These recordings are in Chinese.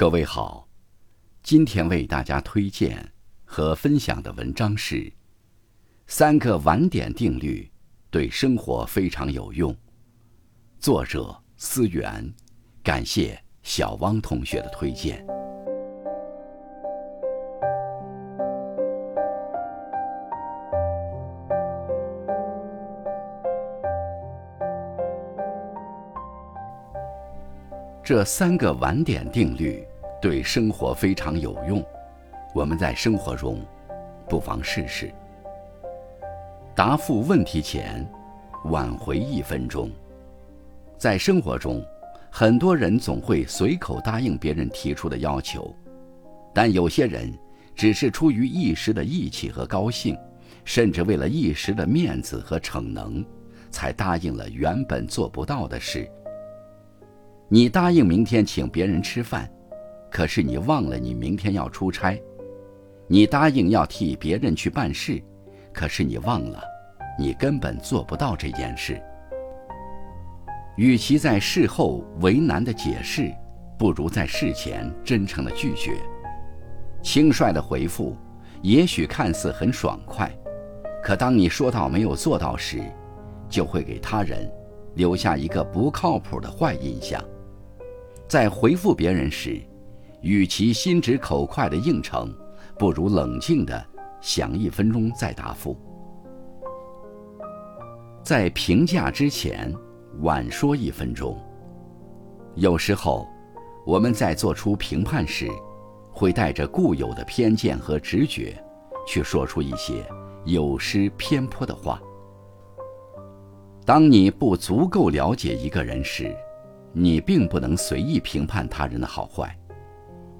各位好，今天为大家推荐和分享的文章是《三个晚点定律对生活非常有用》，作者思源，感谢小汪同学的推荐。这三个晚点定律对生活非常有用，我们在生活中不妨试试。答复问题前挽回一分钟。在生活中，很多人总会随口答应别人提出的要求，但有些人只是出于一时的义气和高兴，甚至为了一时的面子和逞能，才答应了原本做不到的事。你答应明天请别人吃饭，可是你忘了你明天要出差；你答应要替别人去办事，可是你忘了，你根本做不到这件事。与其在事后为难的解释，不如在事前真诚的拒绝。轻率的回复，也许看似很爽快，可当你说到没有做到时，就会给他人留下一个不靠谱的坏印象。在回复别人时，与其心直口快的应承，不如冷静的想一分钟再答复。在评价之前晚说一分钟。有时候，我们在做出评判时，会带着固有的偏见和直觉，去说出一些有失偏颇的话。当你不足够了解一个人时，你并不能随意评判他人的好坏，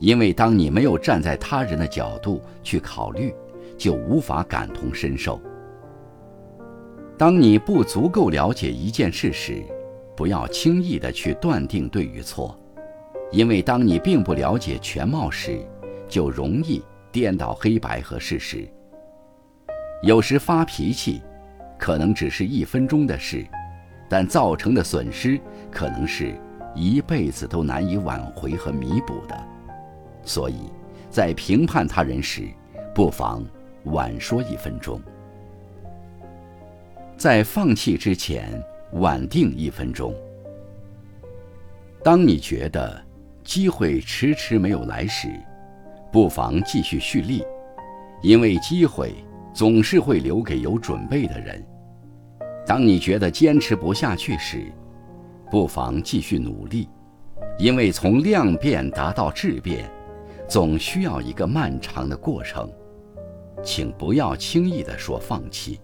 因为当你没有站在他人的角度去考虑，就无法感同身受。当你不足够了解一件事时，不要轻易的去断定对与错，因为当你并不了解全貌时，就容易颠倒黑白和事实。有时发脾气，可能只是一分钟的事。但造成的损失可能是一辈子都难以挽回和弥补的，所以，在评判他人时，不妨晚说一分钟。在放弃之前晚定一分钟。当你觉得机会迟迟没有来时，不妨继续蓄力，因为机会总是会留给有准备的人。当你觉得坚持不下去时，不妨继续努力，因为从量变达到质变，总需要一个漫长的过程。请不要轻易地说放弃，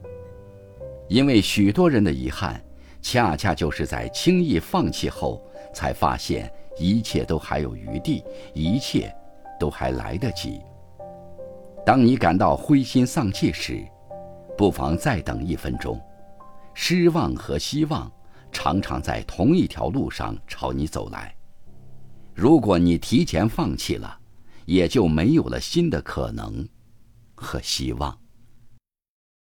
因为许多人的遗憾，恰恰就是在轻易放弃后，才发现一切都还有余地，一切都还来得及。当你感到灰心丧气时，不妨再等一分钟。失望和希望常常在同一条路上朝你走来。如果你提前放弃了，也就没有了新的可能和希望。